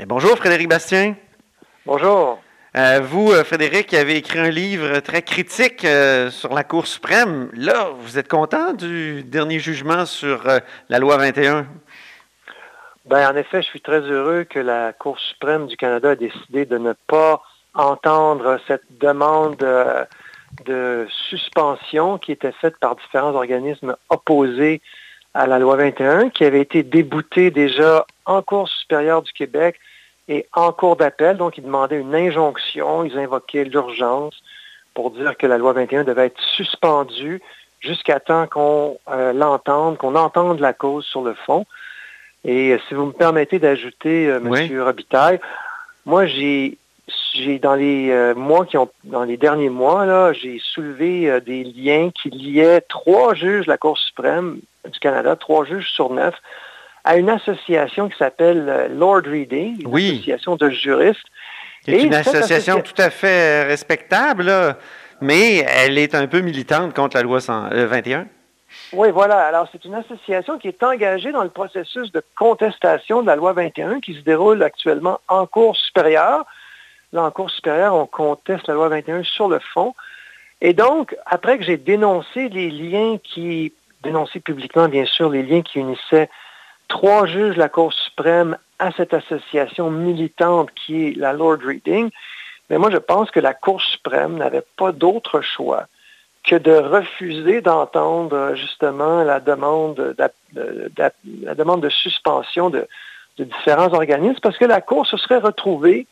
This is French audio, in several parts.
bonjour Frédéric Bastien. Bonjour. Euh, vous, euh, Frédéric, avez écrit un livre très critique euh, sur la Cour suprême. Là, vous êtes content du dernier jugement sur la loi 21? Ben, en effet, je suis très heureux que la Cour suprême du Canada a décidé de ne pas entendre cette demande de suspension qui était faite par différents organismes opposés à la loi 21, qui avait été déboutée déjà en Cour supérieure du Québec et en cours d'appel. Donc, ils demandaient une injonction, ils invoquaient l'urgence pour dire que la loi 21 devait être suspendue jusqu'à temps qu'on euh, l'entende, qu'on entende la cause sur le fond. Et euh, si vous me permettez d'ajouter, euh, M. Robitaille, moi, j'ai j'ai dans les mois qui ont dans les derniers mois là, j'ai soulevé des liens qui liaient trois juges de la Cour suprême du Canada, trois juges sur neuf, à une association qui s'appelle euh, Lord Reading, une association de juristes. C'est une association tout à fait respectable, mais elle est un peu militante contre la loi 21. Euh, oui, voilà. Alors, c'est une association qui est engagée dans le processus de contestation de la loi 21 qui se déroule actuellement en cours supérieure. Là, en cours supérieure, on conteste la loi 21 sur le fond. Et donc, après que j'ai dénoncé les liens qui, dénoncé publiquement, bien sûr, les liens qui unissaient trois juges de la Cour suprême à cette association militante qui est la Lord Reading, mais moi je pense que la Cour suprême n'avait pas d'autre choix que de refuser d'entendre justement la demande de, la demande de suspension de, de différents organismes parce que la Cour se serait retrouvée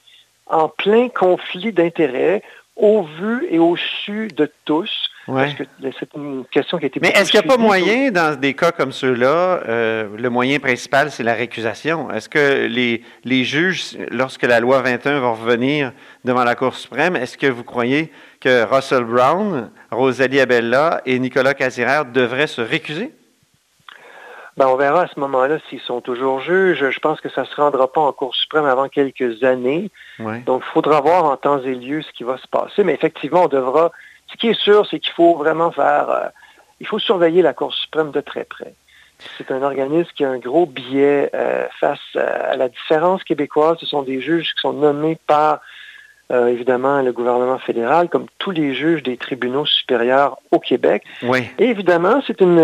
en plein conflit d'intérêts au vu et au su de tous. Que c'est une question qui a été Mais est-ce qu'il n'y a pas moyen, dans des cas comme ceux-là, euh, le moyen principal, c'est la récusation? Est-ce que les, les juges, lorsque la loi 21 va revenir devant la Cour suprême, est-ce que vous croyez que Russell Brown, Rosalie Abella et Nicolas Casiraire devraient se récuser? Ben, on verra à ce moment-là s'ils sont toujours juges. Je pense que ça ne se rendra pas en Cour suprême avant quelques années. Donc, il faudra voir en temps et lieu ce qui va se passer. Mais effectivement, on devra. Ce qui est sûr, c'est qu'il faut vraiment faire. Euh, il faut surveiller la Cour suprême de très près. C'est un organisme qui a un gros biais euh, face à la différence québécoise. Ce sont des juges qui sont nommés par euh, évidemment le gouvernement fédéral, comme tous les juges des tribunaux supérieurs au Québec. Oui. Et évidemment, c'est une,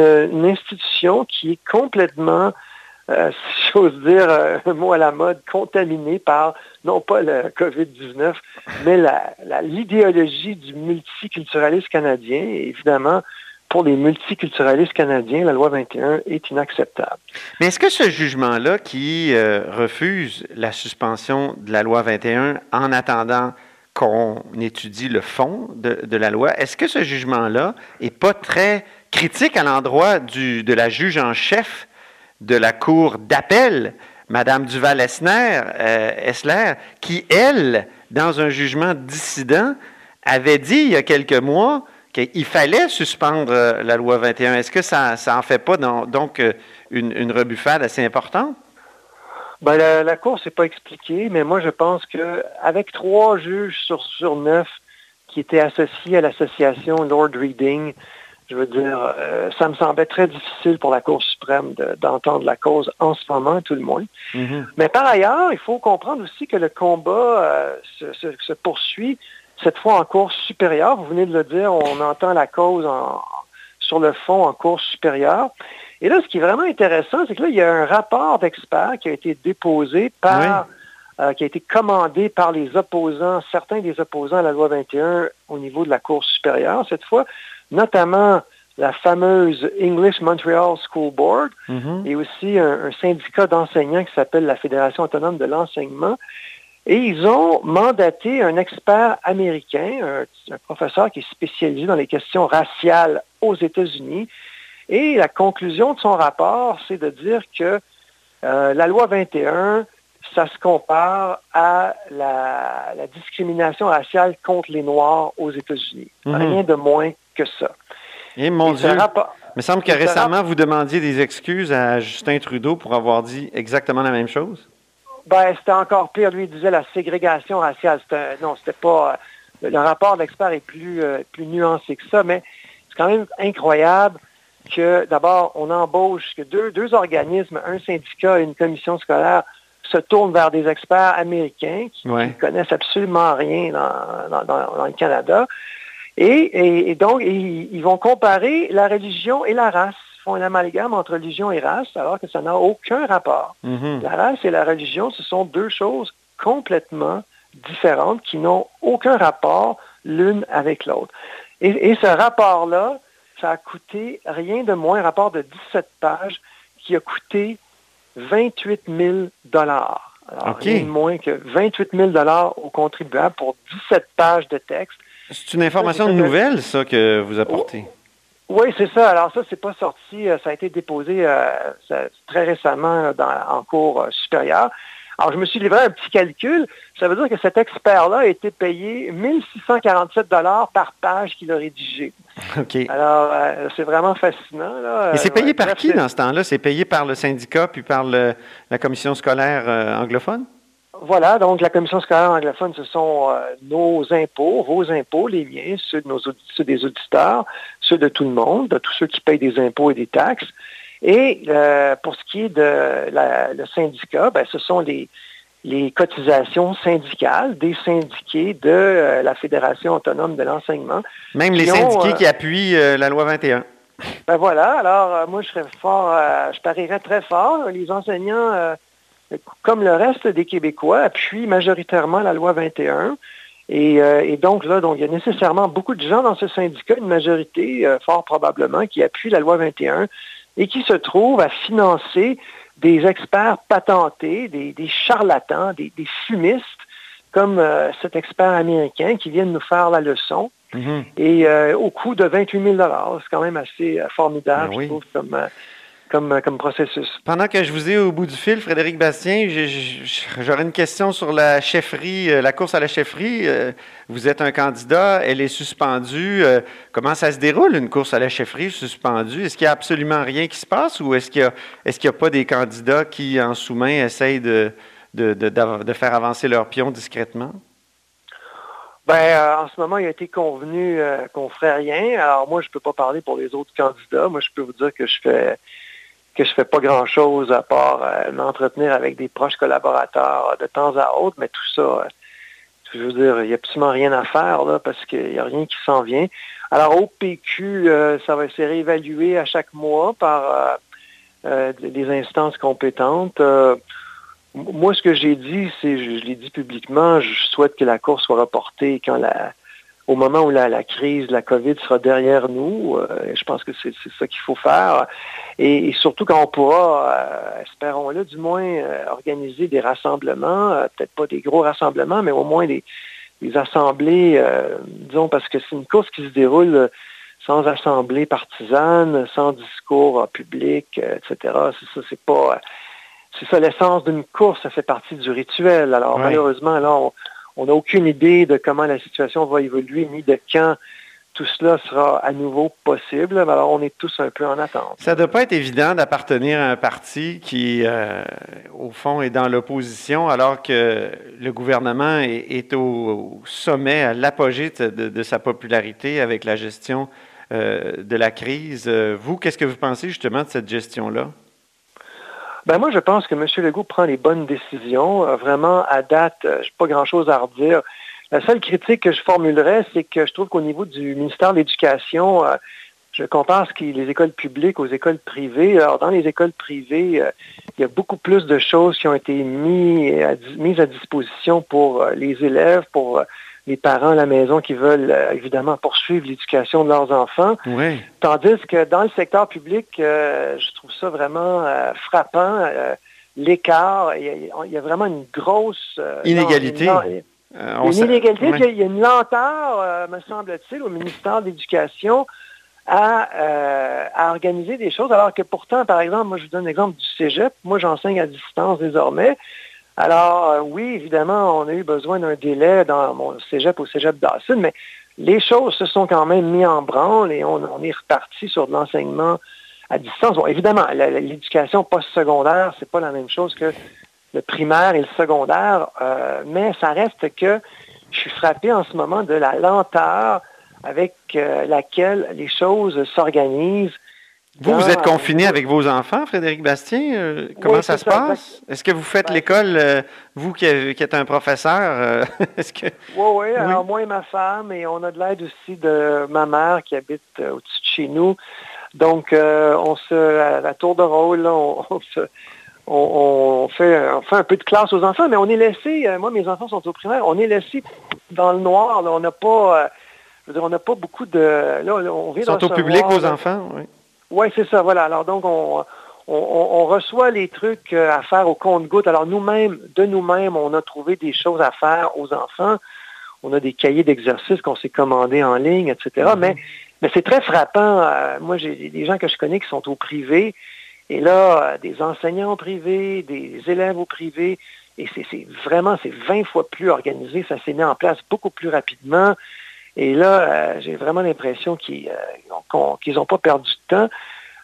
institution qui est complètement, euh, si j'ose dire euh, un mot à la mode, contaminée par non pas le COVID-19, mais l'idéologie du multiculturalisme canadien. Évidemment, pour les multiculturalistes canadiens, la loi 21 est inacceptable. Mais est-ce que ce jugement-là qui euh, refuse la suspension de la loi 21 en attendant qu'on étudie le fond de, la loi, est-ce que ce jugement-là n'est pas très critique à l'endroit de la juge en chef de la Cour d'appel, Mme Duval-Essler, euh, qui, elle, dans un jugement dissident, avait dit il y a quelques mois il fallait suspendre euh, la loi 21. Est-ce que ça n'en fait pas donc euh, une, rebuffade assez importante? Ben, la, Cour ne s'est pas expliquée, mais moi je pense qu'avec trois juges sur neuf qui étaient associés à l'association Lord Reading, je veux dire, euh, ça me semblait très difficile pour la Cour suprême d'entendre la cause en ce moment, tout le moins. Mm-hmm. Mais par ailleurs, il faut comprendre aussi que le combat se, poursuit cette fois en cours supérieure. Vous venez de le dire, on entend la cause sur le fond en cours supérieure. Et là, ce qui est vraiment intéressant, c'est que là, il y a un rapport d'experts qui a été déposé par, euh, qui a été commandé par les opposants, certains des opposants à la loi 21 au niveau de la Cour supérieure, cette fois, notamment la fameuse English Montreal School Board mm-hmm. et aussi un syndicat d'enseignants qui s'appelle la Fédération autonome de l'enseignement. Et ils ont mandaté un expert américain, un, professeur qui est spécialisé dans les questions raciales aux États-Unis. Et la conclusion de son rapport, c'est de dire que euh, la loi 21, ça se compare à la, discrimination raciale contre les Noirs aux États-Unis. Mhm. Rien de moins que ça. Et eh, mon Dieu, il me semble que récemment, vous demandiez des excuses à Justin Trudeau pour avoir dit exactement la même chose? Ben, c'était encore pire. Lui, il disait la ségrégation raciale. non, c'était pas. Euh, le rapport d'expert est plus, euh, plus nuancé que ça, mais c'est quand même incroyable que d'abord, on embauche que deux, deux organismes, un syndicat et une commission scolaire, se tournent vers des experts américains qui, ne connaissent absolument rien dans, le Canada. Et, donc, ils, vont comparer la religion et la race. Ils font un amalgame entre religion et race, alors que ça n'a aucun rapport. Mm-hmm. La race et la religion, ce sont deux choses complètement différentes qui n'ont aucun rapport l'une avec l'autre. Et, ce rapport-là, ça a coûté rien de moins, un rapport de 17 pages qui a coûté 28 000 dollars. Rien de moins que 28 000 dollars aux contribuables pour 17 pages de texte. C'est une information nouvelle, ça, que vous apportez. Oui, c'est ça. Alors ça, c'est pas sorti. Euh, ça a été déposé euh, très récemment en cours euh, supérieur. Alors, je me suis livré un petit calcul. Ça veut dire que cet expert-là a été payé 1647 dollars par page qu'il a rédigé. OK. Alors, euh, c'est vraiment fascinant. Et c'est payé par qui dans ce temps-là? C'est payé par le syndicat puis par la commission scolaire anglophone? Voilà, donc la commission scolaire anglophone, ce sont euh, nos impôts, vos impôts, les miens, ceux, de nos, ceux des auditeurs, ceux de tout le monde, de tous ceux qui payent des impôts et des taxes. Et euh, pour ce qui est de le syndicat, ben, ce sont les, les cotisations syndicales des syndiqués de euh, la Fédération autonome de l'enseignement. Même les syndiqués qui appuient la loi 21. Ben voilà, alors moi je serais fort, je parierais très fort. Les enseignants, comme le reste des Québécois, appuient majoritairement la loi 21. Et, et, donc là, donc, il y a nécessairement beaucoup de gens dans ce syndicat, une majorité, fort probablement, qui appuient la loi 21 et qui se trouve à financer des experts patentés, des, charlatans, des, fumistes, comme euh, cet expert américain qui vient de nous faire la leçon. Mm-hmm. Et euh, au coût de 28 000 C'est quand même assez euh, formidable, ben je trouve, comme, comme, comme processus. Pendant que je vous ai au bout du fil, Frédéric Bastien, j'aurais une question sur la chefferie, euh, la course à la chefferie. Euh, vous êtes un candidat, elle est suspendue. Euh, comment ça se déroule, une course à la chefferie suspendue? Est-ce qu'il n'y a absolument rien qui se passe ou est-ce qu'il n'y a, est a, pas des candidats qui, en sous-main, essayent de, de, de, faire avancer leur pion discrètement? Ben, en ce moment, il a été convenu qu'on ne ferait rien. Alors moi, je ne peux pas parler pour les autres candidats. Moi, je peux vous dire que je fais que je fais pas grand-chose à part euh, m'entretenir avec des proches collaborateurs de temps à autre, mais tout ça, euh, je veux dire, il n'y a absolument rien à faire là, parce qu'il n'y a rien qui s'en vient. Alors au PQ, euh, ça va être réévalué à chaque mois par des instances compétentes. moi, ce que j'ai dit, c'est, je l'ai dit publiquement, je souhaite que la course soit reportée quand la, au moment où la, crise, la COVID sera derrière nous. Euh, je pense que c'est ça qu'il faut faire. Et, surtout quand on pourra, euh, espérons-le, du moins euh, organiser des rassemblements, peut-être pas des gros rassemblements, mais au moins des, assemblées, disons, parce que c'est une course qui se déroule sans assemblée partisane, sans discours public, etc. C'est ça, c'est pas... c'est ça l'essence d'une course, ça fait partie du rituel. Alors malheureusement, là, on, on n'a aucune idée de comment la situation va évoluer, ni de quand tout cela sera à nouveau possible. Alors, on est tous un peu en attente. Ça ne doit pas être évident d'appartenir à un parti qui, euh, au fond, est dans l'opposition, alors que le gouvernement est, au, sommet, à l'apogée de, sa popularité avec la gestion euh, de la crise. Vous, qu'est-ce que vous pensez justement de cette gestion-là? Ben moi, je pense que M. Legault prend les bonnes décisions. Euh, vraiment, à date, euh, je n'ai pas grand-chose à redire. La seule critique que je formulerais, c'est que je trouve qu'au niveau du ministère de l'Éducation, euh, je compare ce qui les écoles publiques aux écoles privées. Alors, dans les écoles privées, il y a beaucoup plus de choses qui ont été mises à disposition pour les élèves, pour les parents à la maison qui veulent euh, évidemment poursuivre l'éducation de leurs enfants. Tandis que dans le secteur public, euh, je trouve ça vraiment euh, frappant. L'écart, il, y, a vraiment une grosse inégalité. une, inégalité, il y a une lenteur, me semble-t-il, au ministère de l'Éducation à, à, organiser des choses, alors que pourtant, par exemple, moi je vous donne l'exemple du Cégep, moi j'enseigne à distance désormais, alors, euh, oui, évidemment, on a eu besoin d'un délai dans mon cégep au cégep Dawson, mais les choses se sont quand même mises en branle et on, est reparti sur de l'enseignement à distance. Bon, évidemment, l'éducation post-secondaire, c'est pas la même chose que le primaire et le secondaire, euh, mais ça reste que je suis frappé en ce moment de la lenteur avec euh, laquelle les choses s'organisent Vous, vous êtes confiné avec vos enfants, Frédéric Bastien? Euh, comment ça se passe? Est-ce que vous faites ben, l'école, euh, vous qui, êtes un professeur? est-ce que... Oui, oui, alors moi et ma femme, et on a de l'aide aussi de ma mère qui habite au-dessus de chez nous. Donc, on se, à la tour de rôle, on, on, fait, on fait un peu de classe aux enfants, mais on est laissé, moi mes enfants sont au primaire, on est laissé dans le noir. on n'a pas on n'a pas beaucoup de. Là, on vient Ils sont au public, vos enfants, oui. Oui, c'est ça, voilà. Alors donc, on, reçoit les trucs euh, à faire au compte-goutte. Alors nous-mêmes, de nous-mêmes, on a trouvé des choses à faire aux enfants. On a des cahiers d'exercices qu'on s'est commandés en ligne, etc. Mm-hmm. Mais, mais c'est très frappant. Euh, moi, j'ai des gens que je connais qui sont au privé. Et là, euh, des enseignants au privé, des élèves au privé. Et c'est vraiment, c'est 20 fois plus organisé. Ça s'est mis en place beaucoup plus rapidement. Et là, euh, j'ai vraiment l'impression qu'ils n'ont euh, pas perdu de temps.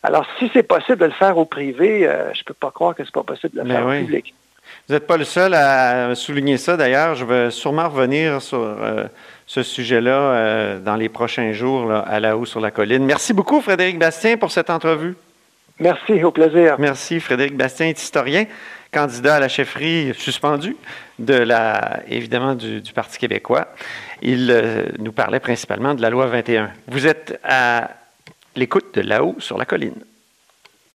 Alors, si c'est possible de le faire au privé, euh, je ne peux pas croire que ce n'est pas possible de le faire au public. Vous n'êtes pas le seul à souligner ça. D'ailleurs, je vais sûrement revenir sur ce sujet-là dans les prochains jours à la haut sur la colline. Merci beaucoup, Frédéric Bastien, pour cette entrevue. Merci, au plaisir. Merci. Frédéric Bastien est historien, candidat à la chefferie suspendu de la, évidemment du, Parti québécois. Il euh, nous parlait principalement de la loi 21. Vous êtes à l'écoute de là-haut sur la colline.